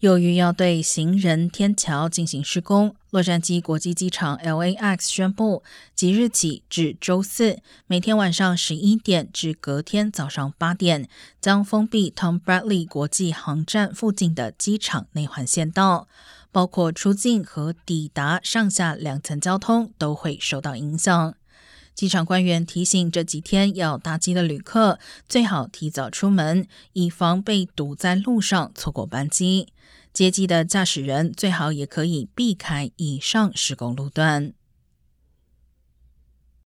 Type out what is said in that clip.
由于要对行人天桥进行施工，洛杉矶国际机场 （LAX） 宣布，即日起至周四，每天晚上十一点至隔天早上八点，将封闭 Tom Bradley 国际航站附近的机场内环线道，包括出境和抵达上下两层交通都会受到影响。机场官员提醒，这几天要搭机的旅客最好提早出门，以防被堵在路上错过班机。接机的驾驶人最好也可以避开以上施工路段。